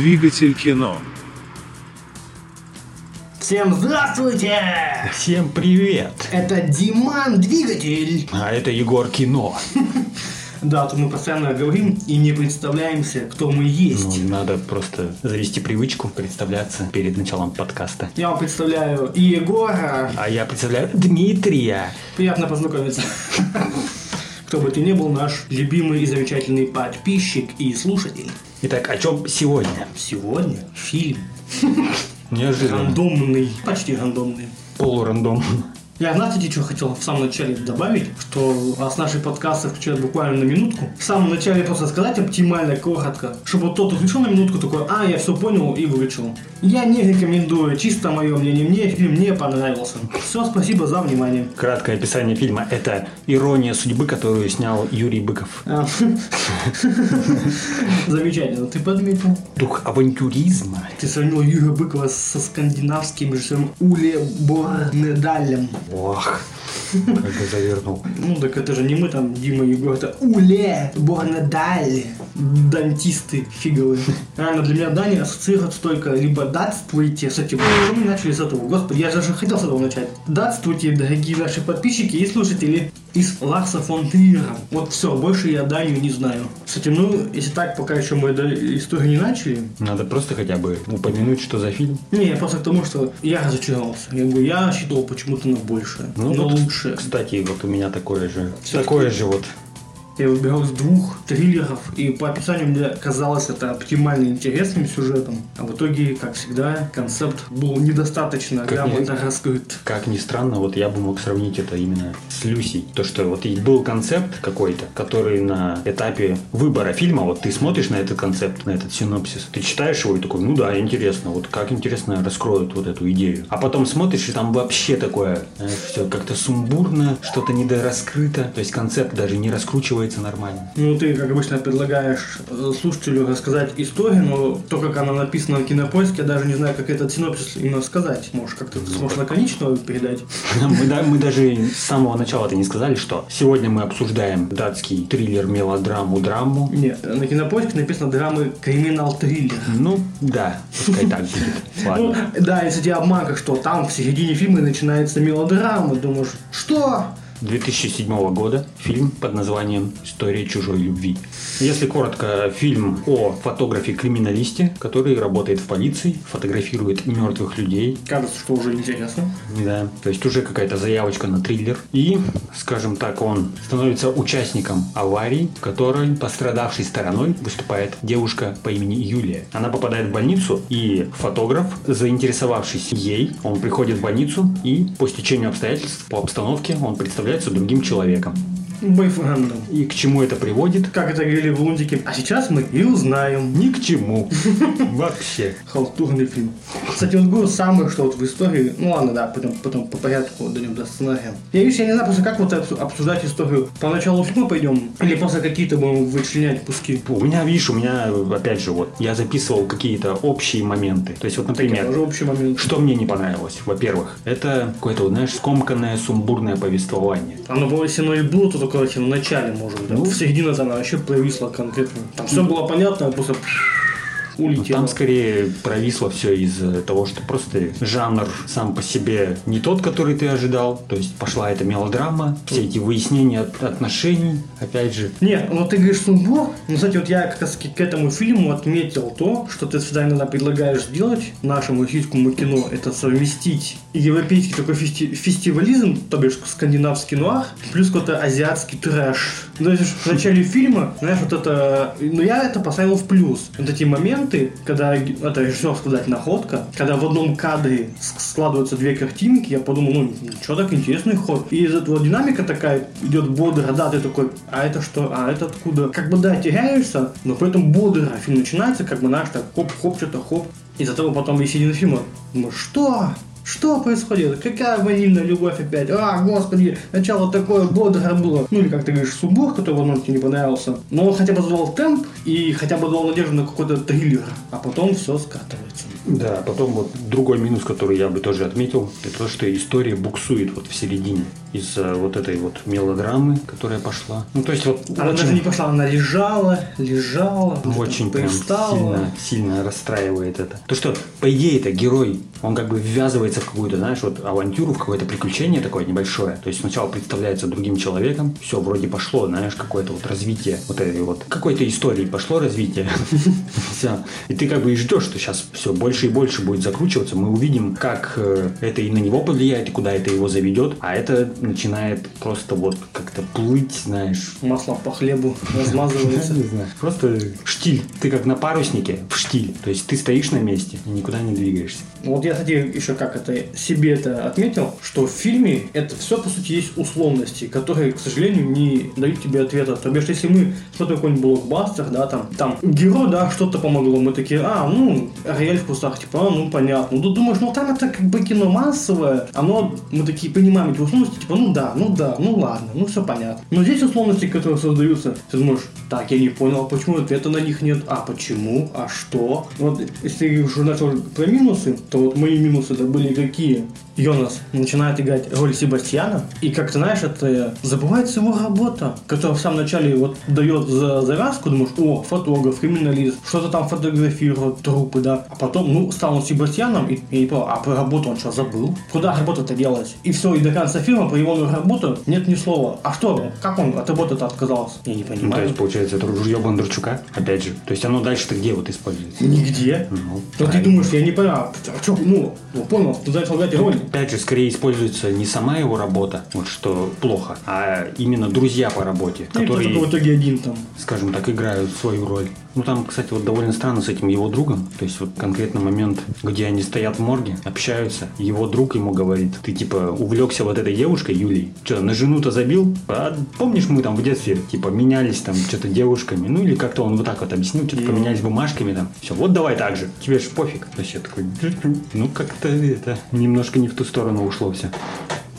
Двигатель кино. Всем здравствуйте! Всем привет! Это Диман Двигатель. А это Егор Кино. Да, тут мы постоянно говорим и не представляемся, кто мы есть. Ну, надо просто завести привычку представляться перед началом подкаста. Я вам представляю и Егора. А я представляю Дмитрия. Приятно познакомиться. Кто бы ты ни был, наш любимый и замечательный подписчик и слушатель. Итак, о чем сегодня? Сегодня фильм Неожиданно. рандомный, почти рандомный. Полурандом. Я, знаете, что хотел в самом начале добавить, что раз наши подкасты включают буквально на минутку, в самом начале просто сказать оптимально, коротко, чтобы тот включил на минутку такой, а, я все понял и выключил. Я не рекомендую, чисто мое мнение, мне фильм не понравился. Все, спасибо за внимание. Краткое описание фильма – это ирония судьбы, которую снял Юрий Быков. А, Замечательно, ты подметил. Дух авантюризма. Ты сравнил Юрия Быкова со скандинавским режиссером Уле Борнедалем. Ох, как завернул. Ну, так это же не мы там, Дима и Егор, это Уле Борнедаль. Дантисты фиговые. Реально, для меня Дани ассоциируется только либо датствуйте, кстати, почему мы начали с этого? Господи, я даже хотел с этого начать. Датствуйте, дорогие наши подписчики и слушатели из Ларса фон Триера. Вот все, больше я Данию не знаю. Кстати, ну, если так, пока еще мы до истории не начали, Надо просто хотя бы упомянуть, что за фильм. не, я просто к тому, что я разочаровался. Я говорю, я считал почему-то на большее. Ну, но вот, лучше. Кстати, вот у меня такое же. Всё-таки- Такое же вот. Я выбирал из двух триллеров, и по описанию мне казалось это оптимально интересным сюжетом. А в итоге, как всегда, концепт был недостаточно Как грамотно не- раскрыт. Как ни странно, вот я бы мог сравнить это именно с Люсей. То, что вот был концепт какой-то, который на этапе выбора фильма, вот ты смотришь на этот концепт, на этот синопсис, ты читаешь его и такой, ну да, интересно, вот как интересно раскроют вот эту идею. А потом смотришь, и там вообще такое, все как-то сумбурно, что-то недораскрыто, то есть концепт даже не раскручивается нормально. Ну, ты, как обычно, предлагаешь э, слушателю рассказать историю, но то, как она написана на кинопоиске, я даже не знаю, как этот синопсис именно сказать. Может, как-то ты сможешь лаконично передать? Мы, да- мы даже с самого начала-то не сказали, что сегодня мы обсуждаем датский триллер, мелодраму, драму. Нет, на кинопоиске написано драмы криминал-триллер. Ну, да, пускай так будет. Ну, Ладно. да, если тебе обманка, что там в середине фильма начинается мелодрама, думаешь, что? 2007 года фильм под названием «История чужой любви». Если коротко, фильм о фотографе-криминалисте, который работает в полиции, фотографирует мертвых людей. Кажется, что уже интересно. Да, то есть уже какая-то заявочка на триллер. И, скажем так, он становится участником аварии, в которой пострадавшей стороной выступает девушка по имени Юлия. Она попадает в больницу, и фотограф, заинтересовавшись ей, он приходит в больницу, и по стечению обстоятельств, по обстановке, он представляется другим человеком. Бойфрендом. И к чему это приводит? Как это говорили в Лунтике. А сейчас мы и узнаем. Ни к чему. Вообще. Халтурный фильм. Кстати, вот был самый, что вот в истории... Ну ладно, да, потом, потом по порядку дойдем до сценария. Я, я не знаю просто, как вот обсу- обсуждать историю. По началу фильма пойдем? Или просто какие-то будем вычленять куски? У меня, видишь, у меня, опять же, вот, я записывал какие-то общие моменты. То есть, вот, например, Тоже общий момент. Что мне не понравилось? Во-первых, это какое-то, вот, знаешь, скомканное, сумбурное повествование. Оно если оно и было, то только в начале, может, да. Ну. в середине она вообще провисла конкретно. Там все было понятно, а Но улетело. там скорее провисло все из-за того, что просто жанр сам по себе не тот, который ты ожидал. То есть пошла эта мелодрама, все эти выяснения от- отношений, опять же. Не, ну ты говоришь сумбур. Ну, кстати, вот я как раз к этому фильму отметил то, что ты всегда иногда предлагаешь сделать нашему российскому кино, это совместить европейский такой фести- фестивализм, то бишь скандинавский нуар, плюс какой-то азиатский трэш. Ну, в начале фильма, знаешь, вот это... Ну, я это поставил в плюс. Вот эти моменты, когда... Это режиссер сказать находка, когда в одном кадре складываются две картинки, я подумал, ну, что так интересный ход. И из этого динамика такая идет бодро, да, ты такой, а это что, а это откуда? Как бы, да, теряешься, но при этом бодро фильм начинается, как бы, знаешь, так, хоп-хоп, что-то хоп. Из-за того потом и середина фильма, думаю, что? Что происходит? Какая ванильная любовь опять? А, господи, начало такое бодрое было. Ну или как ты говоришь, субур, который, возможно, тебе не понравился. Но он хотя бы задавал темп и хотя бы давал надежду на какой-то триллер. А потом все скатывается. Да, потом вот другой минус, который я бы тоже отметил, это то, что история буксует вот в середине из-за вот этой вот мелодрамы, которая пошла. Ну, то есть вот Она очень, даже не пошла, она лежала, лежала, уже очень прям сильно, сильно расстраивает это. То, что, по идее, это герой, он как бы ввязывается в какую-то, знаешь, вот авантюру, в какое-то приключение такое небольшое. То есть сначала представляется другим человеком, все, вроде пошло, знаешь, какое-то вот развитие вот этой вот, какой-то истории пошло развитие. Все. И ты как бы и ждешь, что сейчас все больше и больше будет закручиваться. Мы увидим, как э, это и на него повлияет, и куда это его заведет. А это начинает просто вот как-то плыть, знаешь, Масло по хлебу размазывается. не знаю. Просто штиль. Ты как на паруснике в штиль. То есть ты стоишь на месте и никуда не двигаешься. Вот я, кстати, еще как это себе это отметил, что в фильме это все, по сути, есть условности, которые, к сожалению, не дают тебе ответа. То бишь, если мы смотрим какой-нибудь блокбастер, да, там, там, герой, да, что-то помогло, мы такие, а, ну, рояль в кустах, типа, а, ну, понятно. Ну, ты думаешь, ну, там это как бы кино массовое, оно, мы такие понимаем эти условности, типа, ну, да, ну, да, ну, ладно, ну, все понятно. Но здесь условности, которые создаются, ты думаешь, так, я не понял, а почему ответа на них нет, а почему, а что? Вот, если уже начал про минусы, то вот мои минусы это были какие? Йонас начинает играть роль Себастьяна, и как ты знаешь, это забывается его работа, которая в самом начале вот дает за завязку, думаешь, о, фотограф, криминалист, что-то там фотографирует, трупы, да, а потом, ну, стал он Себастьяном, и, и понял, а про работу он что, забыл? Куда работа-то делать? И все, и до конца фильма про его работу нет ни слова. А что, как он от работы-то отказался? Я не Ну, то понимаю. есть, получается, это ружье Бондарчука, опять же. То есть оно дальше-то где вот используется? Нигде. Ну, Ну, ты думаешь, я не понял, а что, ну, ну, понял, ты начал играть роль. Опять же, скорее используется не сама его работа, вот что плохо, а именно друзья по работе, Ну, которые, в итоге один там. скажем так, играют свою роль. Ну, там, кстати, вот довольно странно с этим его другом. То есть, вот конкретно момент, где они стоят в морге, общаются, его друг ему говорит, ты, типа, увлекся вот этой девушкой, Юлей. Что, на жену-то забил? А помнишь, мы там в детстве, типа, менялись там что-то девушками? Ну, или как-то он вот так вот объяснил, что-то поменялись бумажками там. Все, вот давай так же. Тебе же пофиг. То есть, я такой, ну, как-то это немножко не в ту сторону ушло все.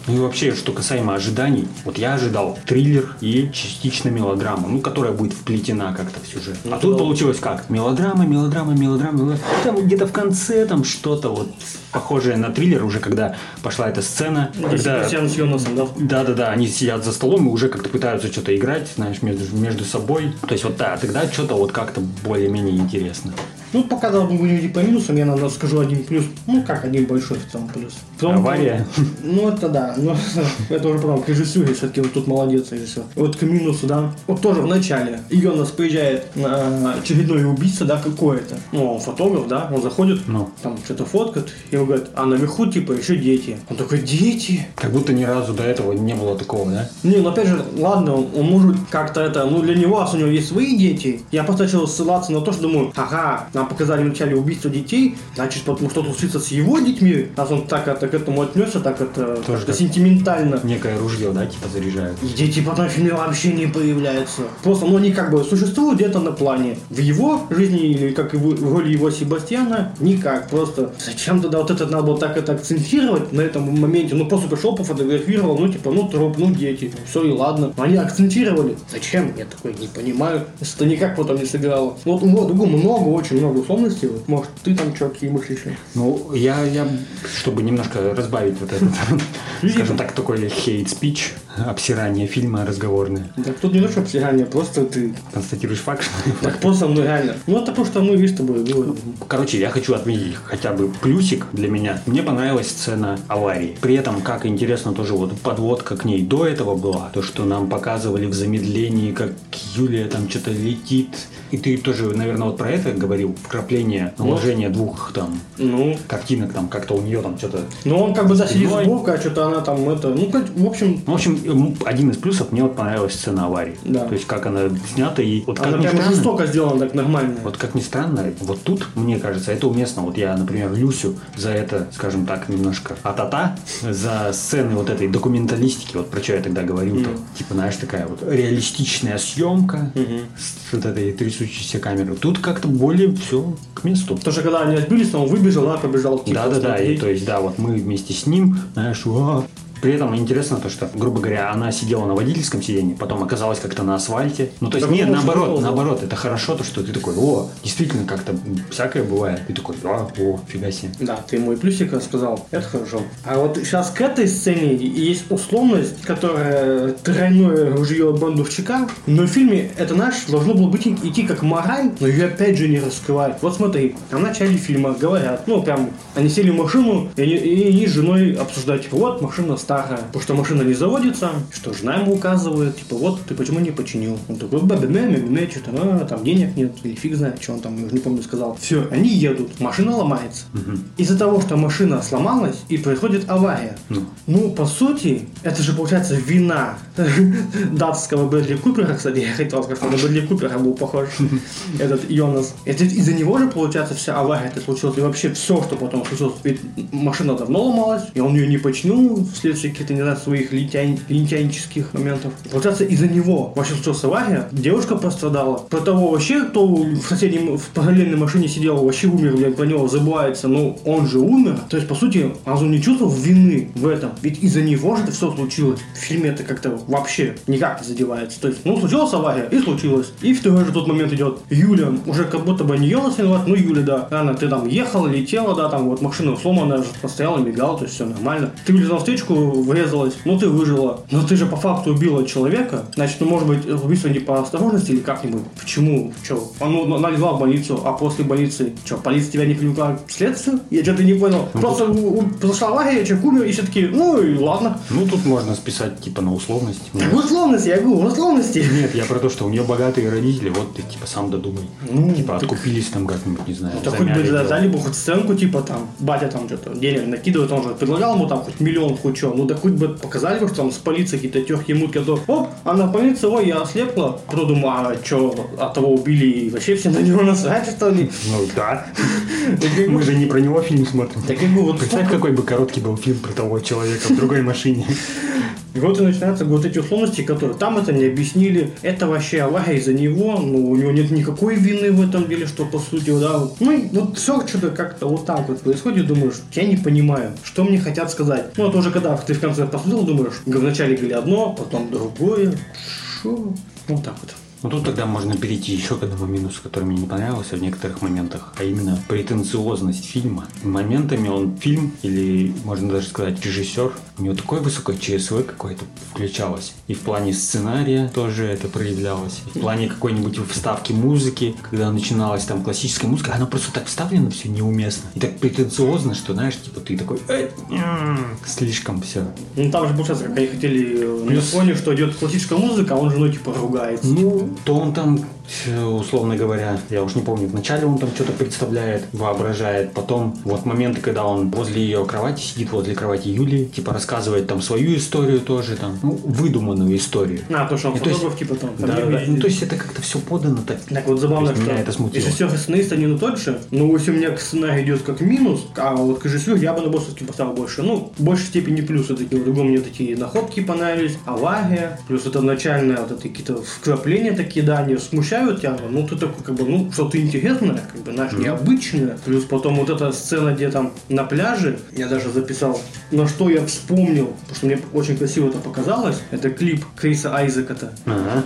Ну и вообще, что касаемо ожиданий, вот я ожидал триллер и частично мелодрама, ну, которая будет вплетена как-то в сюжет. Ну, а тут получилось как? Мелодрама, мелодрама, мелодрама, мелодрама. Там где-то в конце там что-то вот похожее на триллер, уже когда пошла эта сцена, Ну, когда... Да? Да-да-да, они сидят за столом и уже как-то пытаются что-то играть, знаешь, между, между собой. То есть вот да, тогда что-то вот как-то более-менее интересно. Ну, пока да, мы будем идти по минусам, я, наверное, скажу один плюс. Ну, как один большой в целом плюс. Потом- Авария. Ну, это да. Но это уже потом к режиссуре, все-таки вот тут молодец режиссер. Вот к минусу, да. Вот тоже в начале Йонас приезжает на очередное убийство, да, какое-то. Ну, он фотограф, да, он заходит, Ну. там что-то фоткает, и он говорит, а наверху, типа, еще дети. Он такой, дети? Как будто ни разу до этого не было такого, да? Не, ну опять же, ладно, он, он может как-то это, ну для него, у него есть свои дети, я просто начал ссылаться на то, что думаю, ага, нам показали вначале убийство детей, значит, потом что-то случится с его детьми, раз он так это, к этому отнесся, так это Тоже как- сентиментально. Некое ружье, да, типа заряжают. И дети потом в фильме вообще не появляются. Просто, ну, они как бы существуют где-то на плане. В его жизни, или как и в роли его Себастьяна, никак. Просто зачем тогда вот это надо было так это акцентировать на этом моменте? Ну, просто пришел, пофотографировал, ну, типа, ну, труп, ну, дети. Все, и ладно. Но они акцентировали. Зачем? Я такой не понимаю. Это никак потом не сыграло. Вот, вот, другу много, очень много условностей. Вот, Может, ты там что, какие мысли еще? Ну, я, я, чтобы немножко разбавить вот этот, скажем так, такой speech, обсирание фильма разговорное. Так тут не то, что обсирание, просто ты... Констатируешь факт, что Так просто, ну, реально. Ну, это потому что мы, видишь, с тобой было. Короче, я хочу отметить хотя бы плюсик для меня. Мне понравилась сцена аварии. При этом, как интересно, тоже вот подводка к ней до этого была. То, что нам показывали в замедлении, как Юлия там что-то летит. И ты тоже, наверное, вот про это говорил. Вкрапление, наложение двух там Ну, картинок, там как-то у нее там что-то Ну, он как бы сидит Седьмой. сбоку, а что-то она там это... Ну, в общем, Ну, в общем, один из плюсов мне вот понравилась сцена аварии. Да. То есть, как она снята и вот как она прям странно, жестоко сделана, так нормально. вот как ни странно, вот тут, мне кажется, это уместно. Вот я, например, Люсю за это, скажем так, немножко атата, за сцены вот этой документалистики, вот про что я тогда говорил-то. Типа, знаешь, такая вот реалистичная съемка Мгм. с вот этой трясущейся камерой. Тут как-то более все к месту. Потому что когда они отбились, он выбежал, да, побежал. типа, Да, да, да. И, то есть, да, вот мы вместе с ним, знаешь. При этом интересно то, что, грубо говоря, она сидела на водительском сиденье, потом оказалась как-то на асфальте. Ну, то есть, Так нет, наоборот, ползал. наоборот, это хорошо, то, что ты такой, о, действительно, как-то всякое бывает. И такой, а, о, фига себе. Да, ты мой плюсик сказал. Это хорошо. А вот сейчас к этой сцене есть условность, которая тройное ружье бандовчика. Но в фильме это, знаешь, должно было быть идти как мораль, но ее опять же не раскрывают. Вот смотри, а в начале фильма говорят, ну прям, они сели в машину, и они, и они с женой обсуждают, типа, вот машина старая, потому что машина не заводится, что жена ему указывает, типа, вот ты почему не починил? Он такой, бе-бе-бе, бе-бе-бе, что-то, а, там денег нет, или фиг знает, что он там, я уже не помню, сказал. Все, они едут, машина ломается. Из-за того, что машина сломалась, и происходит авария. Ну. Ну, по сути, это же получается вина датского Брэдли Купера, кстати, я хотел сказать, что на Брэдли Купера был похож этот Йонас. Это из-за него же, получается, вся авария это случилась, и вообще все, что потом случилось. Ведь машина давно ломалась, и он ее не починил вследствие каких-то, не знаю, своих лентяй- лентяйнических моментов. Получается, из-за него вообще случилась авария, девушка пострадала. Про того вообще, кто в соседнем, в параллельной машине сидел, вообще умер, блядь, про него забывается, ну, он же умер. То есть, по сути, он не чувствовал вины в этом. Ведь из-за него же это все случилось. В фильме это как-то вообще никак не задевается. То есть, ну, случилась авария, и случилось. И в той же тот момент идет Юля, уже как будто бы не Йонас виноват, ну, Юля, да. Она, ты там ехала, летела, да, там вот машина сломанная, постояла, мигала, то есть все нормально. Ты вылезла на встречку, врезалась, ну, ты выжила. Но ты же по факту убила человека. Значит, ну, может быть, убийство не по осторожности или как-нибудь. Почему? Че? Он ну, налегла в больницу, а после больницы, что, полиция тебя не привлекла к следствию? Я что-то не понял. Просто у- у- произошла авария, человек умер, и все таки ну, и ладно. Ну, тут можно списать, типа, на условность. Ну, В условности, я говорю, в условности. Нет, я про то, что у нее богатые родители, вот ты, типа, сам додумай. Ну, типа, так- откупились там как-нибудь, не знаю, Да хоть бы дали бы хоть сценку, типа там, батя там что-то денег накидывает, он же предлагал ему там хоть миллион, хоть что. Ну да хоть бы показали бы, что там с полицией какие-то тёрки мутки, а то оп, а на полиции, ой, я ослепла. Потом думаю, а что, от того убили и вообще все на него насрать, что ли? Ну, да. Мы же не про него фильм смотрим. Так и вот, Представь, какой бы короткий был фильм про того человека в другой машине. И вот и начинаются вот эти условности, которые там это не объяснили. Это вообще авария из-за него, ну, у него нет никакой вины в этом деле, что по сути, да. вот. Ну, вот все что-то как-то вот так вот происходит, думаешь, я не понимаю, что мне хотят сказать. Ну, это уже когда ты в конце посмотрел, думаешь, вначале говорили одно, потом другое. Шо? Вот так вот. Ну тут тогда можно перейти еще к одному минусу, который мне не понравился в некоторых моментах, а именно претенциозность фильма. Моментами он фильм, или можно даже сказать режиссер, у него такое высокое ЧСВ какое-то включалось. И в плане сценария тоже это проявлялось. И в плане какой-нибудь вставки музыки, когда начиналась там классическая музыка, она просто так вставлена все неуместно. И так претенциозно, что знаешь, типа ты такой «Э, слишком все. Ну, там же получается, как они хотели э, на Плюс- фоне, что идет классическая музыка, а он женой типа ругается. Ну, то он там, условно говоря, я уж не помню, вначале он там что-то представляет, воображает, потом вот моменты, когда он возле ее кровати сидит, возле кровати Юли, типа рассказывает там свою историю тоже, там, ну, выдуманную историю. А, то, что он И есть- фотограф, типа там. Да, там да. Ну, то есть это как-то все подано так. Так вот забавно, есть что меня это смутило. режиссер и сценарист один и тот же, но если у меня к сценарию идет как минус, а вот к режиссеру я бы на все-таки поставил больше. Ну, в большей степени плюсы такие. В другом мне такие находки понравились, авария, плюс это начальное вот это какие-то вкрапления такие, да, они смущают тебя, ну ты такой как бы, ну, что-то интересное, как бы, знаешь, необычное. Плюс потом вот эта сцена, где там на пляже, я даже записал, на что я вспомнил, потому что мне очень красиво это показалось, это клип Криса Айзека-то. Ага.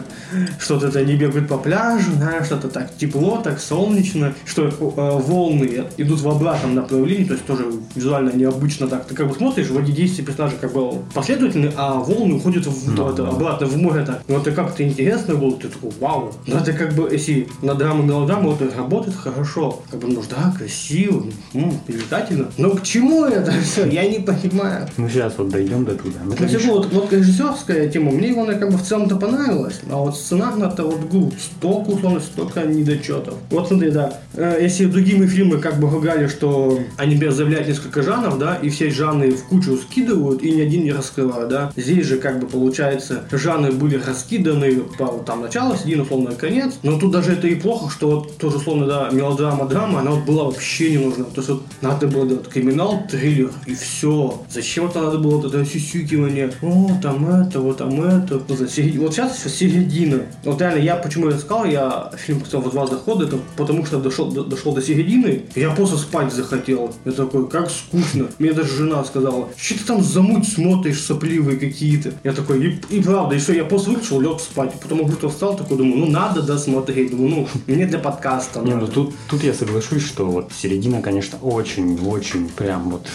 Что-то это они бегают по пляжу, знаешь, что-то так тепло, так солнечно, что э, волны идут в обратном направлении, то есть тоже визуально необычно так. Ты как бы смотришь, вроде действия персонажа как бы последовательны, а волны уходят в, Ну, это, обратно в море так. Ну это как-то интересно было, ты такой, вау. Это как бы, если на драму мелодраму это работает хорошо. Как бы, ну да, красиво, м, привлекательно. Но к чему это все? Я не понимаю. Ну, сейчас вот дойдем до туда. Ну, всего, вот, вот режиссерская тема, мне его как бы в целом-то понравилось, а вот сценарно-то вот гу, столько условно, столько недочетов. Вот смотри, да, э, если другими фильмы как бы ругали, что они заявляют несколько жанров, да, и все жанры в кучу скидывают, и ни один не раскрывают, да, здесь же как бы получается жанры были раскиданы по там начало один условно конец. Но тут даже это и плохо, что вот тоже условно, да, мелодрама, драма, она вот была вообще не нужна. То есть вот надо было делать криминал, триллер и все. Зачем это надо было вот это сюсюкивание? О, там это, вот там это. Вот, вот сейчас середина. Вот реально, я почему я сказал, я фильм посмотрел в два захода, это потому что дошел, до, дошел до середины, я просто спать захотел. Я такой, как скучно. Мне даже жена сказала, что ты там замуть смотришь, сопливые какие-то. Я такой, и, и правда, и все, я просто выключил, лег спать. Потом быстро встал, такой, думаю, ну надо досмотреть. Думаю, ну, мне для подкаста Не, ну тут, тут я соглашусь, что вот середина, конечно, очень-очень прям вот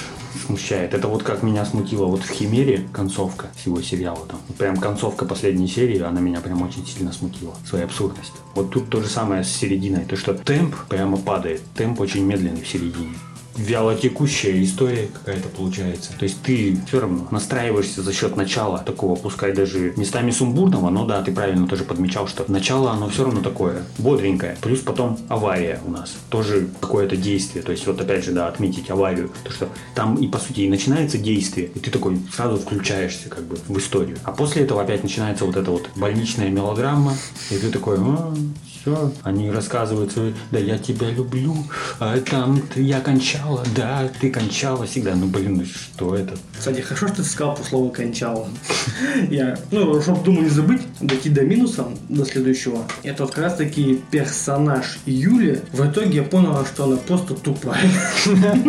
смущает. Это вот как меня смутило вот в Химере концовка всего сериала. Там. Прям концовка последней серии, она меня прям очень сильно смутила. Своей абсурдностью. Вот тут то же самое с серединой. То, что темп прямо падает. Темп очень медленный в середине вялотекущая история какая-то получается. То есть ты все равно настраиваешься за счет начала такого, пускай даже местами сумбурного, но да, ты правильно тоже подмечал, что начало оно все равно такое бодренькое. Плюс потом авария у нас. Тоже какое-то действие. То есть вот опять же, да, отметить аварию. То, что там и по сути и начинается действие, и ты такой сразу включаешься как бы в историю. А после этого опять начинается вот эта вот больничная мелодрама, и ты такой, «А, все, они рассказывают свои, да я тебя люблю, а там я кончала, да, ты кончала всегда. Ну блин, ну что это? Кстати, хорошо, что ты сказал по слову кончала. Я, ну, чтобы, думаю, не забыть, дойти до минуса, до следующего. Это вот как раз таки персонаж Юли. В итоге я понял, что она просто тупая.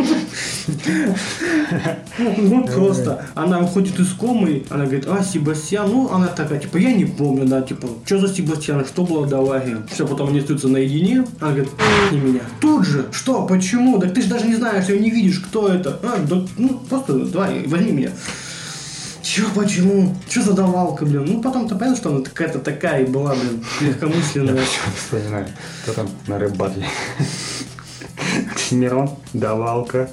Ну, просто. Она выходит из комы, она говорит, а, Себастьян, ну, она такая, типа, я не помню, да, типа, что за Себастьян, что было до аварии? Все, потом они остаются наедине, она говорит, не меня. Тут же, что, почему? Да ты же даже не знаешь, ты не видишь, кто это. А, да, ну, просто давай, возьми меня. Чё, почему? Чё за давалка, блин? Ну, потом-то понятно, что она какая-то такая была, блин, легкомысленная. Я вспоминаю, кто там на рэп-батле. Оксимирон, давалка.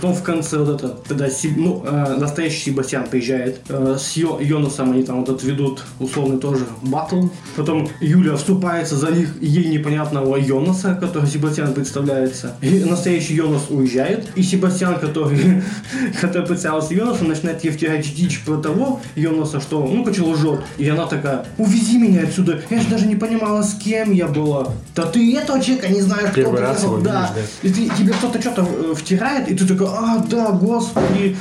Потом в конце вот это, тогда Си- ну, э, настоящий Себастьян приезжает э, с Йо- Йонасом, они там вот это ведут условный тоже батл. Потом Юля вступается за них ей непонятного Йонаса, который Себастьян представляется. И настоящий Йонас уезжает, и Себастьян, который, который представился Йонасом, начинает ей втирать дичь про того Йонаса, что, ну, короче, лжет. И она такая, увези меня отсюда, я же даже не понимала, с кем я была. Да ты этого человека не знаешь, Первый кто раз приехал». да. видишь, И ты, тебе кто-то что-то э, втирает, и ты такой, а, да, господи.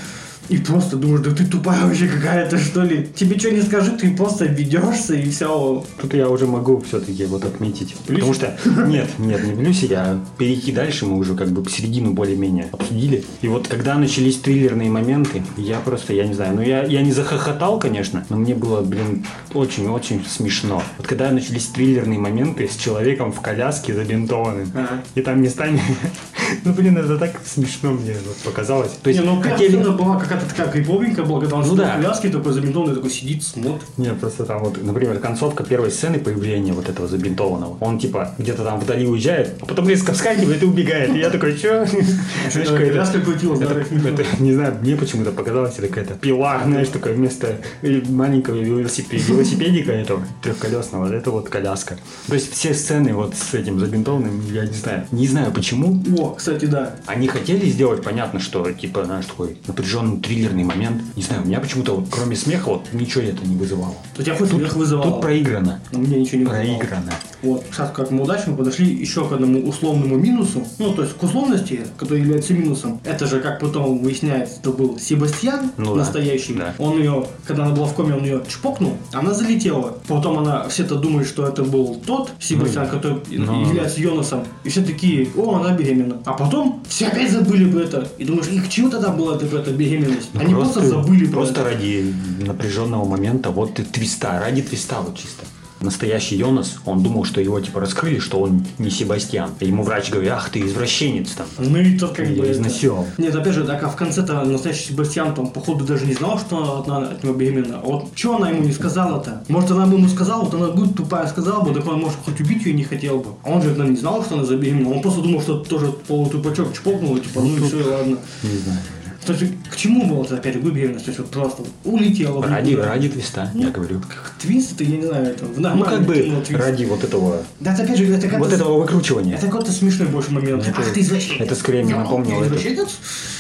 И просто думаешь, да ты тупая вообще какая-то, что ли. Тебе что не скажи, ты просто ведешься и все. Тут я уже могу все-таки вот отметить. Потому что, нет, нет, не плюсе, я перейти дальше, мы уже как бы середину более-менее обсудили. И вот когда начались триллерные моменты, я просто, я не знаю, ну я, я не захохотал, конечно, но мне было, блин, очень-очень смешно. Вот когда начались триллерные моменты с человеком в коляске забинтованным, Ага. и там местами, ну блин, это так смешно мне вот показалось. То есть не, ну хотели... хотели... была какая-то такая криповенькая, была, когда он Ну да. в коляске, такой забинтованный, такой сидит, смотрит. Нет, просто там вот, например, концовка первой сцены появления вот этого забинтованного. Он типа где-то там вдали уезжает, а потом резко вскакивает и убегает. И я такой, чё? Знаешь, Коляска крутилась, не знаю, мне почему-то показалось, это какая-то пила, знаешь, такая вместо э, маленького велосипе- велосипедика этого трехколесного, это вот коляска. То есть все сцены вот с этим забинтованным, я не знаю, не знаю почему, О, кстати, да. они хотели сделать, понятно, что, типа, знаешь, такой напряженный триллерный момент. Не знаю, у меня почему-то, вот, кроме смеха, вот, ничего это не вызывало. У тебя хоть смех вызывал. Тут проиграно. Но мне ничего не вызывало. Проиграно. Вот, сейчас как мы удачно подошли еще к одному условному минусу. Ну, то есть к условности, которая является минусом. Это же, как потом выясняется, это был Себастьян, Ну настоящий. да. Он ее, когда она была в коме, он ее чпокнул, она залетела. Потом она, все-то думают, что это был тот Себастьян, Ну, который ну. является Йонасом. И все такие, о, она беременна. А потом все опять забыли бы это. И думаешь, и к чему тогда была эта, эта беременность? Ну, Они просто, забыли про Просто это. ради напряженного момента, вот и твиста, ради твиста вот чисто. Настоящий Йонас, он думал, что его типа раскрыли, что он не Себастьян. И ему врач говорит, ах ты извращенец там. Ну и тот как бы... Я это-. Нет, опять же, так а в конце-то настоящий Себастьян там, походу, даже не знал, что она от него беременна. А Вот что она ему не сказала-то? Может, она бы ему сказала, вот она будет тупая сказала бы, так он, может, хоть убить ее не хотел бы. А он же наверное, не знал, что она забеременна. Он просто думал, что тоже полутупачок чпокнул, типа, ну и все, и ладно. Не знаю. То есть, к чему было это опять беременность? То есть, вот просто улетела. в Ради, никуда. ради твиста, я говорю. Твист, это, я не знаю, это в Ну как бы твист. ради вот этого, Да, это опять же, это как вот этого выкручивания. Это какой-то смешной больше момент. Это- Ах, ты извращенец. это скорее мне Ну, напомнило ты это. извращенец?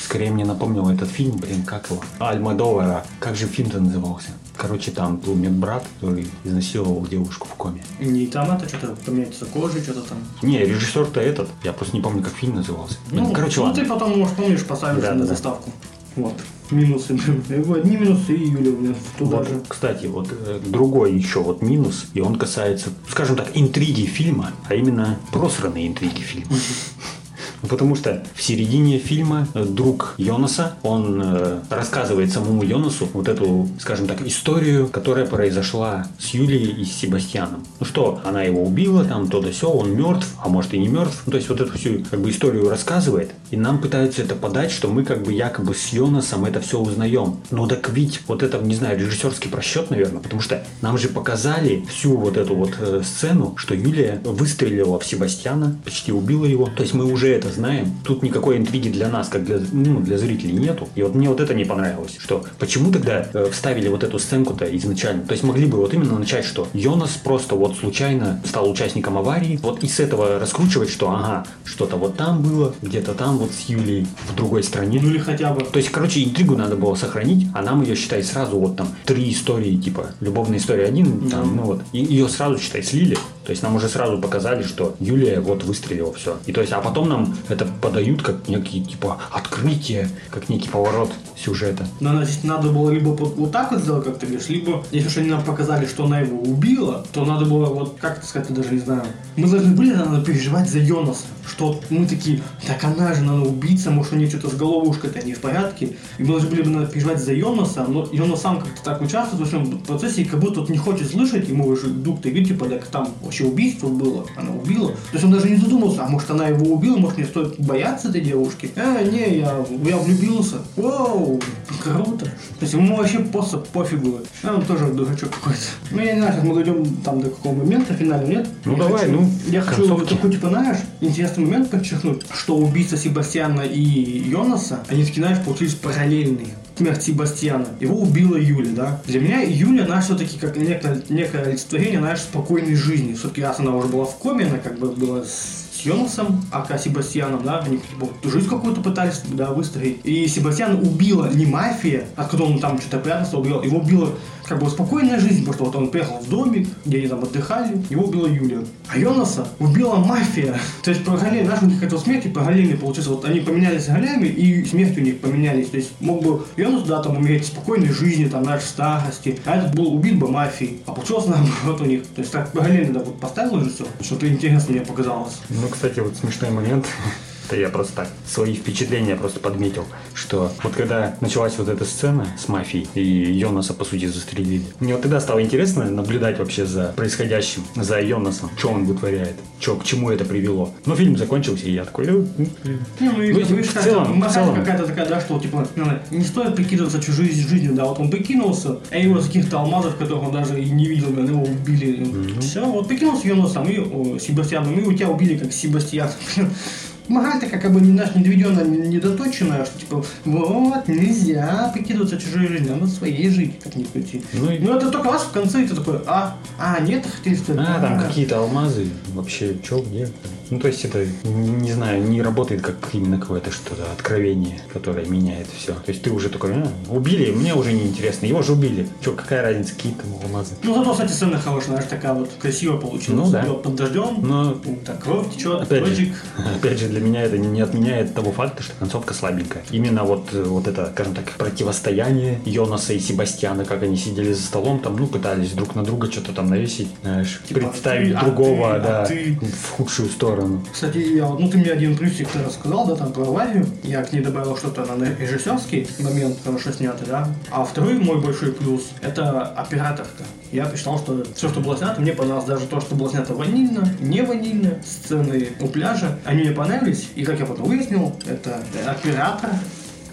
Скорее мне напомнил этот фильм, блин, как его? Альмадовара. Как же фильм-то назывался? Короче, там был медбрат, который изнасиловал девушку в коме. Не там это что-то поменяется кожей, что-то там. Не, режиссер-то этот. Я просто не помню, как фильм назывался. Ну, короче, ну ладно. ты потом, может, помнишь, поставишь Да, на да, да. заставку. Вот. Минусы. Одни минусы и Юля у меня туда Вот, же. кстати, вот э, другой еще вот минус, и он касается, скажем так, интриги фильма, а именно просранные интриги фильма. Потому что в середине фильма э, друг Йонаса, он э, рассказывает самому Йонасу вот эту, скажем так, историю, которая произошла с Юлией и с Себастьяном. Ну что, она его убила, там то да все, он мертв, а может и не мертв. Ну, то есть вот эту всю как бы историю рассказывает, и нам пытаются это подать, что мы как бы якобы с Йонасом это все узнаем. Ну так ведь вот это, не знаю, режиссерский просчет, наверное, потому что нам же показали всю вот эту вот э, сцену, что Юлия выстрелила в Себастьяна, почти убила его. То есть мы уже это знаем. Тут никакой интриги для нас, как для, ну, для зрителей нету. И вот мне вот это не понравилось, что почему тогда э, вставили вот эту сценку-то изначально? То есть могли бы вот именно начать, что Йонас просто вот случайно стал участником аварии, вот и с этого раскручивать, что ага, что-то вот там было, где-то там вот с Юлией в другой стране. Ну или хотя бы. То есть, короче, интригу надо было сохранить, а нам ее, считай, сразу вот там три истории, типа, любовная история один, там, ну вот, и ее сразу, считай, слили. То есть нам уже сразу показали, что Юлия вот выстрелила, все. И то есть, а потом нам это подают как некие, типа, открытие, как некий поворот сюжета. Но значит, надо было либо вот, так вот сделать, как ты говоришь, либо, если уж они нам показали, что она его убила, то надо было, вот, как сказать, я даже не знаю. Мы должны были, надо переживать за Йонаса. Что мы такие, так она же, наверное, убийца, может, у нее что-то с головушкой-то не в порядке. И мы должны были бы наверное, переживать за Йонаса, но Йонас сам как-то так участвует в этом процессе, и как будто вот не хочет слышать, ему уже дух ты типа, так там вообще убийство было, она убила. То есть он даже не задумался, а может она его убила, может мне стоит бояться этой девушки. А, не, я, я влюбился. Вау, круто. То есть ему вообще просто пофигу. А он тоже дурачок какой-то. Ну я не знаю, сейчас мы дойдем там до какого момента финального, нет? Ну, Я давай, хочу- ну, Я хочу концовки. такой, типа, знаешь, интересный момент подчеркнуть, что убийства Себастьяна и Йонаса, они такие, знаешь, получились параллельные. Смерть Себастьяна. Его убила Юля, да? Для меня Юля, она все-таки как некое, некое олицетворение, знаешь, спокойной жизни. Все-таки раз она уже была в коме, она как бы была с Йонасом, ака Себастьяном, да, они бы жизнь какую-то пытались, да, выстроить. И Себастьяна убила не мафия, от которого он там что-то прятался, убил, его убила как бы спокойная жизнь, потому что вот он приехал в домик, где они там отдыхали, его убила Юлия. А Йонаса убила мафия. То есть параллельно, наш у них хотел смерти, параллельно получился, вот они поменялись ролями, и смерть у них поменялись. То есть мог бы Йонас, да, там умереть спокойной жизни, там, знаешь, старости, а этот был убит бы мафией. А получилось наоборот у них. То есть так параллельно, да, вот поставил же все. Что-то интересно мне показалось. Ну, кстати, вот смешной момент. Это я просто так свои впечатления просто подметил, что вот когда началась вот эта сцена с мафией и Йонаса по сути застрелили, мне вот тогда стало интересно наблюдать вообще за происходящим, за Йонасом, что он вытворяет, что к чему это привело. Но фильм закончился и я такой, «Э, ну, блин». Не, ну, и, Ну, в целом, в целом. какая-то такая, да, что типа ну, не стоит прикидываться чужой жизнью, да, вот он прикинулся, а его с каких-то алмазов, которых он даже и не видел, да, его убили. Все, вот прикинулся Йонасом и о, Себастьяном, и у тебя убили как Себастьян. Мораль-то как бы не наш недоведенная, недоточенная, что типа, вот, нельзя прикидываться чужой жизнью, надо своей жить, как ни крути. Ну и- Ну это только раз в конце, и ты такой, а, а, нет, хотели сказать, А, там а». какие-то алмазы, вообще, что, где? Ну, то есть это, не, знаю, не работает как именно какое-то что-то откровение, которое меняет все. То есть ты уже такой, а, убили, мне уже не интересно, его же убили. Че, какая разница, какие там алмазы? Ну, зато, кстати, сцена хорошая, знаешь, такая вот красиво получилась. Ну, да. Под дождем, Но так, кровь течет, Опять же, опять же, для меня это не, отменяет того факта, что концовка слабенькая. Именно вот, э, вот это, скажем так, противостояние Йонаса и Себастьяна, как они сидели за столом, там, ну, пытались друг на друга что-то там навесить, знаешь, Типа, представить ты, а другого, ты, а да, ты. в худшую сторону. Кстати, я, ну, ты мне один плюсик ты рассказал, да, там, про аварию. Я к ней добавил что-то на режиссерский момент, хорошо снятый, да. А второй мой большой плюс – это операторка. Я посчитал, что все, что было снято, мне понравилось даже то, что было снято ванильно, не ванильно, сцены у пляжа. Они мне понравились, и как я потом выяснил, это оператор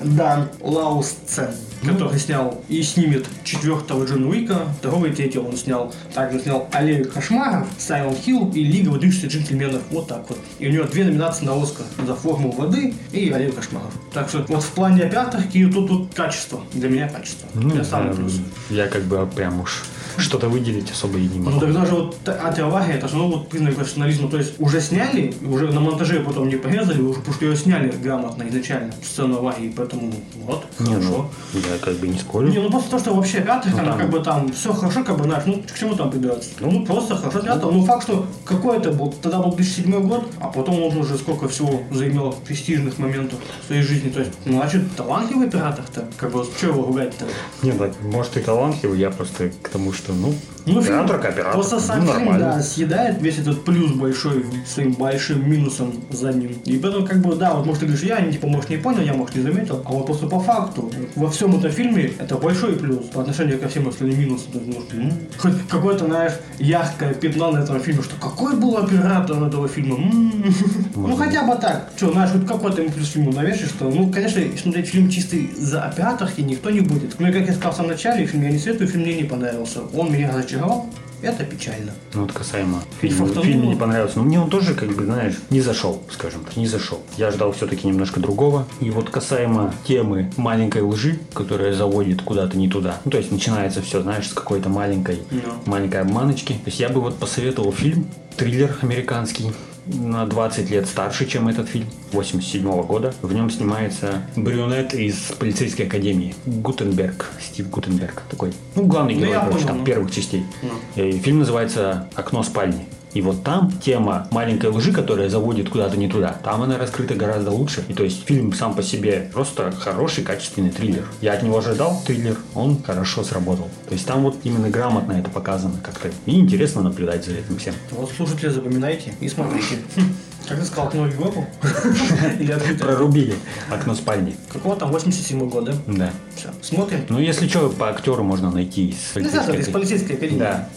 Дан Лаусцен, который снял и снимет четвертого Джон Уика, второго и третьего он снял. Также снял Аллею кошмаров, Silent Hill и Лига выдающихся джентльменов. Вот так вот. И у него две номинации на Оскар за форму воды и Аллею кошмаров. Так что вот в плане операторки тут, тут качество. Для меня качество. Ну, самый э, плюс. я как бы прям уж что-то выделить особо и не Ну могу. так даже вот атеология, это же ну, вот признак профессионализма. То есть уже сняли, уже на монтаже потом не порезали, уже потому что ее сняли грамотно изначально, сцену аварии, поэтому вот, Не, хорошо. ну, я как бы не спорю. Не, ну просто то, что вообще пятых, Ну, там, как бы там все хорошо, как бы, знаешь, ну к чему там придираться? Ну, просто хорошо снято. Ну, факт, что какой это был, тогда был 2007 год, а потом он уже сколько всего заимел престижных моментов в своей жизни. То есть, ну, а что, талантливый оператор-то? Как бы, что его ругать-то? Нет, так, может и талантливый, я просто к тому, что, ну, Ну, фильм- оператор как оператор. Просто ну, сам фильм, нормально. да, съедает весь этот плюс большой своим большим минусом задним. И поэтому, как бы, да, вот может ты говоришь, я, типа, может, не понял, я, может, не заметил, а вот просто по факту, во всем этом фильме это большой плюс по отношению ко всем остальным минусам. Есть, может, м, хоть какое-то, знаешь, яркое пятно на этом фильме, что какой был оператор этого фильма. Ну, хотя бы так. Что, знаешь, вот какой-то ему плюс фильму навешаешь, что, ну, конечно, смотреть фильм чистый за операторки никто не будет. Ну, и как я сказал в самом начале, фильм я не советую, фильм мне не понравился. Он меня разочаровал, это печально. Ну, вот касаемо фильма, фактанул. фильм не понравился. Но мне он тоже, как бы, знаешь, не зашел, скажем так, не зашел. Я ждал все-таки немножко другого. И вот касаемо темы маленькой лжи, которая заводит куда-то не туда. Ну, то есть начинается все, знаешь, с какой-то маленькой, Ну. маленькой обманочки. То есть я бы вот посоветовал фильм, триллер американский, на 20 лет старше, чем этот фильм, 87 года. В нем снимается брюнет из полицейской академии. Гутенберг, Стив Гутенберг такой. Ну, главный Ну, герой, я короче, там ну. первых частей. Ну. И фильм называется «Окно спальни». И вот там тема маленькой лжи, которая заводит куда-то не туда, там она раскрыта гораздо лучше. И то есть фильм сам по себе просто хороший, качественный триллер. Я от него ожидал триллер, он хорошо сработал. То есть там вот именно грамотно это показано как-то. И интересно наблюдать за этим всем. Вот слушатели, запоминайте и смотрите. Как ты сказал, окно Европу? Или открытое? Прорубили окно спальни. Какого там, 87 год, да? Да. Все, смотрим. Ну, если что, по актеру можно найти из Не знаю, полицейской из академии. полицейской академии. Да.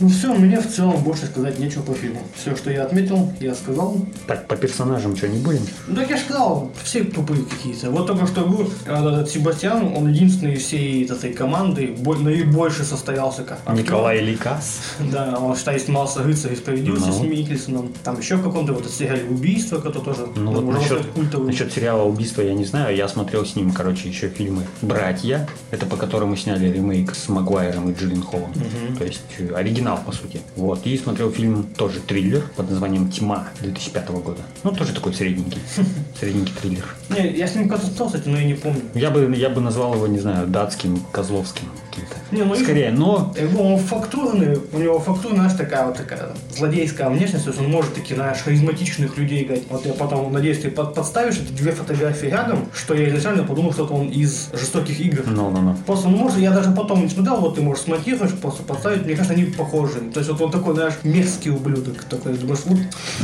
Ну все, мне в целом больше сказать нечего по фильму. Все, что я отметил, я сказал. Так, по персонажам что, не будем? Так я же сказал, все тупые какие-то. Вот только что был э, этот Себастьян, он единственный из всей этой команды, бо- наибольше состоялся как актер. Николай Ликас. Да, он, считай, снимался «Рыцарь справедливости» Ну. с Микельсоном. Там еще в каком-то вот сериале «Убийство», который тоже Ну вот насчет, насчет сериала «Убийство» я не знаю. Я смотрел с ним, короче, еще фильмы «Братья». Это по которому сняли ремейк с Магуайром и Джилленхолом. То есть э, оригинал, по сути. Вот. И смотрел фильм тоже триллер под названием «Тьма» 2005 года. Ну, тоже такой средненький. Средненький триллер. Не, я с ним стал, кстати, но я не помню. Я бы, я бы назвал его, не знаю, датским, козловским каким-то. Не, ну Скорее, но Как бы он фактурный, у него фактура, знаешь, такая вот такая злодейская внешность, то есть он может такие, знаешь, харизматичных людей играть. Вот я потом, надеюсь, ты под- подставишь эти две фотографии рядом, что я изначально подумал, что это он из жестоких игр. Ну, ну, ну. Просто, ну, может, я даже потом не смотрел, вот ты можешь смонтируешь, просто подставить, мне кажется, они похожи. То есть вот он такой, знаешь, мерзкий ублюдок такой, думаешь, вот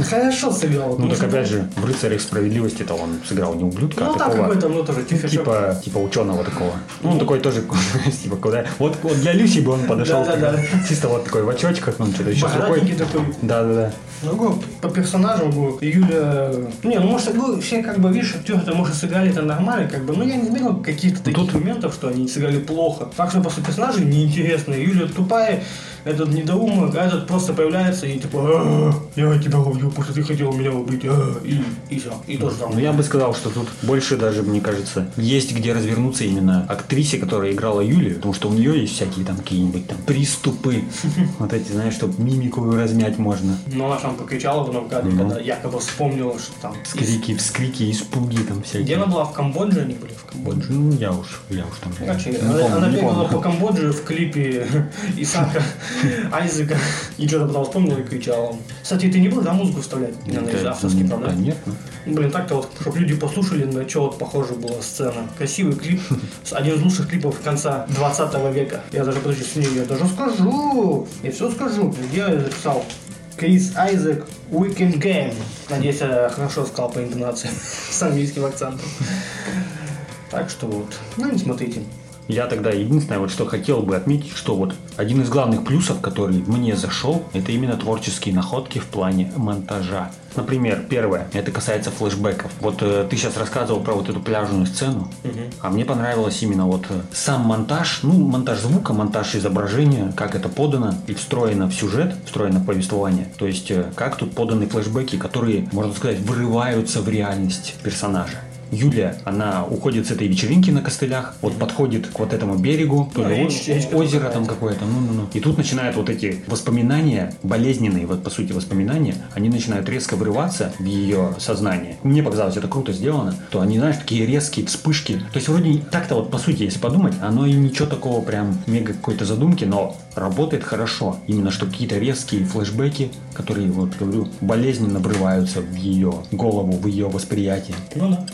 хорошо сыграл. Ну, так опять же, в «Рыцарях справедливости»-то он сыграл не ублюдка, Ну, а так такого... какой-то, ну, тоже. Типа, типа ученого такого. Ну, он такой тоже, типа, куда... Вот, вот для Люси бы он подошел. Да-да-да. такой, Чисто вот такой в очочках, ну, что-то еще с рукой. Богатенький такой. Да-да-да. Ну, говорю, по персонажам, говорю, Юля... Не, ну, может, ну, все, как бы, видишь, актеры это может, сыграли это нормально, как бы, но я не заметил каких-то таких тут- моментов, что они сыграли плохо. Так что просто персонажи неинтересные. Юля тупая, этот недоумок, а этот просто появляется и типа, «А, я тебя убью, потому что ты хотел меня убить, а», и, и все, и тоже там. Ну, я бы сказал, что тут больше даже, мне кажется, есть где развернуться именно актрисе, которая играла Юлию, потому что у нее есть всякие там какие-нибудь там приступы. Вот эти, знаешь, чтобы мимику размять можно. Но она там покричала в одном кадре, Ну. когда якобы вспомнила, что там... из- Скрики, вскрики, испуги там Где всякие. она была? В Камбодже они были? В Камбодже. Ну, я уж, я уж там... Короче, не она, помню, она бегала помню. по Камбодже в клипе Исака, Айзека, и что-то потом вспомнила и кричала. Кстати, ты не будешь, да, музыку вставлять? Наверное, авторский, да, правда? нет, ну. Блин, так-то вот, чтобы люди послушали, на что вот похоже была сцена. Красивый клип, один из лучших клипов конца 20 века. Я даже, подожди, с ней, я даже скажу, я все скажу, где я записал. Крис Айзек, Weekend Game. Надеюсь, я хорошо сказал по интонации, с английским акцентом. Так что вот, ну не смотрите. Я тогда единственное, вот что хотел бы отметить, что вот один из главных плюсов, который мне зашел, это именно творческие находки в плане монтажа. Например, первое, это касается флешбеков. Вот э, ты сейчас рассказывал про вот эту пляжную сцену, а мне понравилось именно вот э, сам монтаж, ну, монтаж звука, монтаж изображения, как это подано и встроено в сюжет, встроено в повествование. То есть, э, как тут поданы флешбеки, которые, можно сказать, вырываются в реальность персонажа. Юлия, она уходит с этой вечеринки на костылях, вот подходит к вот этому берегу, то ли озеро там какое-то, ну-ну-ну. И тут начинают вот эти воспоминания, болезненные, вот по сути воспоминания, они начинают резко врываться в ее сознание. Мне показалось, это круто сделано, то они, знаешь, такие резкие вспышки. То есть вроде так-то вот по сути, если подумать, оно и ничего такого прям мега какой-то задумки, но работает хорошо. Именно что какие-то резкие флешбеки, которые, вот говорю, болезненно врываются в ее голову, в ее восприятие. Ну да,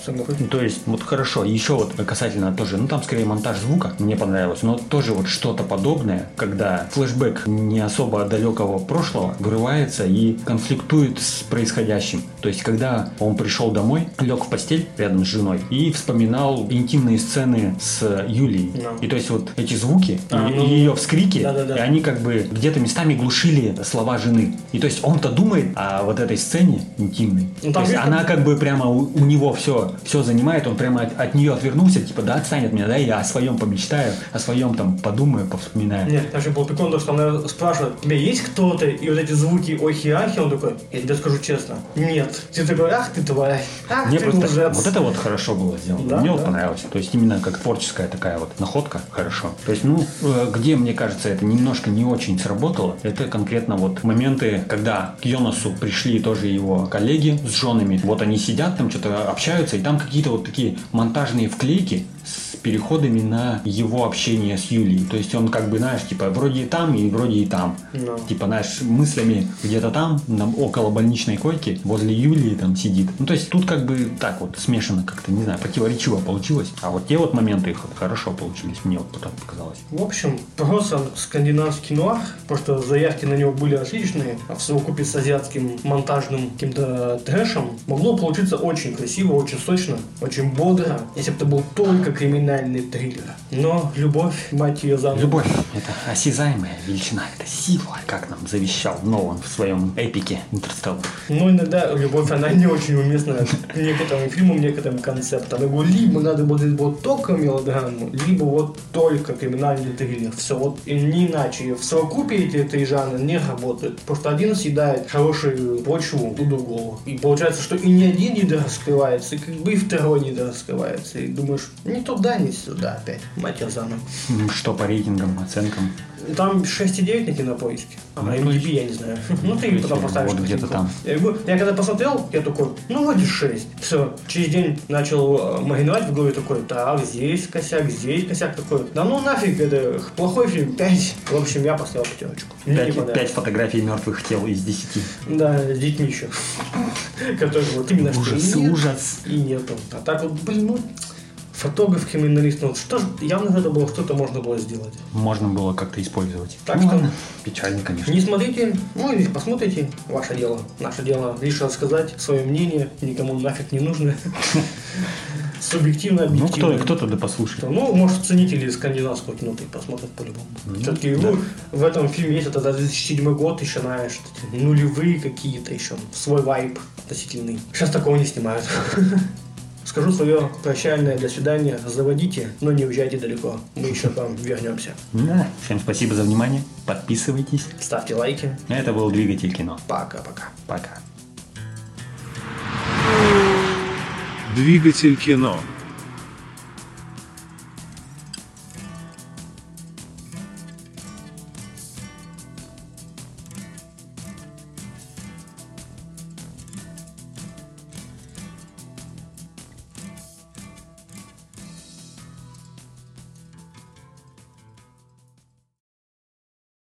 То есть, вот хорошо. Еще вот касательно тоже, ну там скорее монтаж звука мне понравилось, но тоже вот что-то подобное, когда флешбэк не особо далекого прошлого вырывается и конфликтует с происходящим. То есть, когда он пришел домой, лег в постель рядом с женой и вспоминал интимные сцены с Юлией. Да. И то есть вот эти звуки А, и, ну, ее вскрики, да-да-да. и они как бы где-то местами глушили слова жены. И то есть он-то думает о вот этой сцене интимной. Ну, то есть она как- как бы прямо у, у него все, все занимает, он прямо от, от нее отвернулся, типа, да, отстань от меня, да, я о своем помечтаю, о своем там подумаю, повспоминаю. Нет, там же был прикол, то, что она спрашивает, у тебя есть кто-то? И вот эти звуки охи-ахи, он такой, я тебе скажу честно, нет. Ты такой, ах ты тварь, ах Мне ты просто лжец. вот это вот хорошо было сделано. Да, мне вот да. понравилось. То есть именно как творческая такая вот находка хорошо. То есть, ну, э, где, мне кажется, это немножко не очень сработало, это конкретно вот моменты, когда к Йонасу пришли тоже его коллеги с женами. Вот они сидят там, что-то общаются, и там какие-то вот такие монтажные вклейки с переходами на его общение с Юлией. То есть он как бы, знаешь, типа вроде и там, и вроде и там. Ну. Типа, знаешь, мыслями где-то там, на, около больничной койки, возле Юлии там сидит. Ну, то есть тут как бы так вот смешано как-то, не знаю, противоречиво получилось. А вот те вот моменты их хорошо получились, мне вот потом показалось. В общем, просто скандинавский нуар, просто заявки на него были отличные, а в совокупе с азиатским монтажным каким-то трэшем могло получиться очень красиво, очень сочно, очень бодро, если бы это был только криминальный триллер. Но любовь, мать ее за Любовь – это осязаемая величина, это сила, как нам завещал Нолан в своем эпике Интерстеллар. Но иногда любовь, она не очень уместна к некоторым фильмам, некоторым концептам. Говорю, либо надо будет вот только мелодраму, либо вот только криминальный триллер. Все, вот и не иначе. В совокупе эти три жанра не работают. Что один съедает хорошую почву у другого. И получается, что и ни один не раскрывается, и как бы и второй не раскрывается. И думаешь, не туда, не сюда опять. Мать. М, Что по рейтингам, оценкам? Там 6,9 на кинопоиске. А Ну, MDB я не знаю. Ну, ты потом э, поставишь. вот где-то картинку. там. Я, говорю, я когда посмотрел, я такой, ну, вроде 6. Все. Через день начал э, мариновать в голове такой, так, здесь косяк, здесь косяк такой. Да ну нафиг, это плохой фильм, 5. В общем, я поставил пятерочку. Мне не Пять, понравилось. пять фотографий мертвых тел из десяти. Да, с детьми еще. Которые вот именно что Ужас, ужас. И нету. А так вот, блин, ну, фотограф, криминалист, ну что ж, явно это было, что-то можно было сделать. Можно было как-то использовать. Так Ну что- ладно, печально, конечно. Не смотрите, ну или посмотрите, ваше дело. Наше дело лишь рассказать свое мнение, никому нафиг не нужно. Субъективно, Ну, объективно. кто, кто-то да послушает. Ну, может, ценители скандинавского кино посмотрят по-любому. Все-таки ну, в этом фильме есть это 2007 год, еще, знаешь, нулевые какие-то еще, свой вайб относительный. Сейчас такого не снимают. Скажу свое прощальное до свидания. Заводите, но не уезжайте далеко. Мы еще к вам вернемся. Да. Всем спасибо за внимание. Подписывайтесь. Ставьте лайки. Это был Двигатель кино. Пока-пока. Пока. Двигатель кино.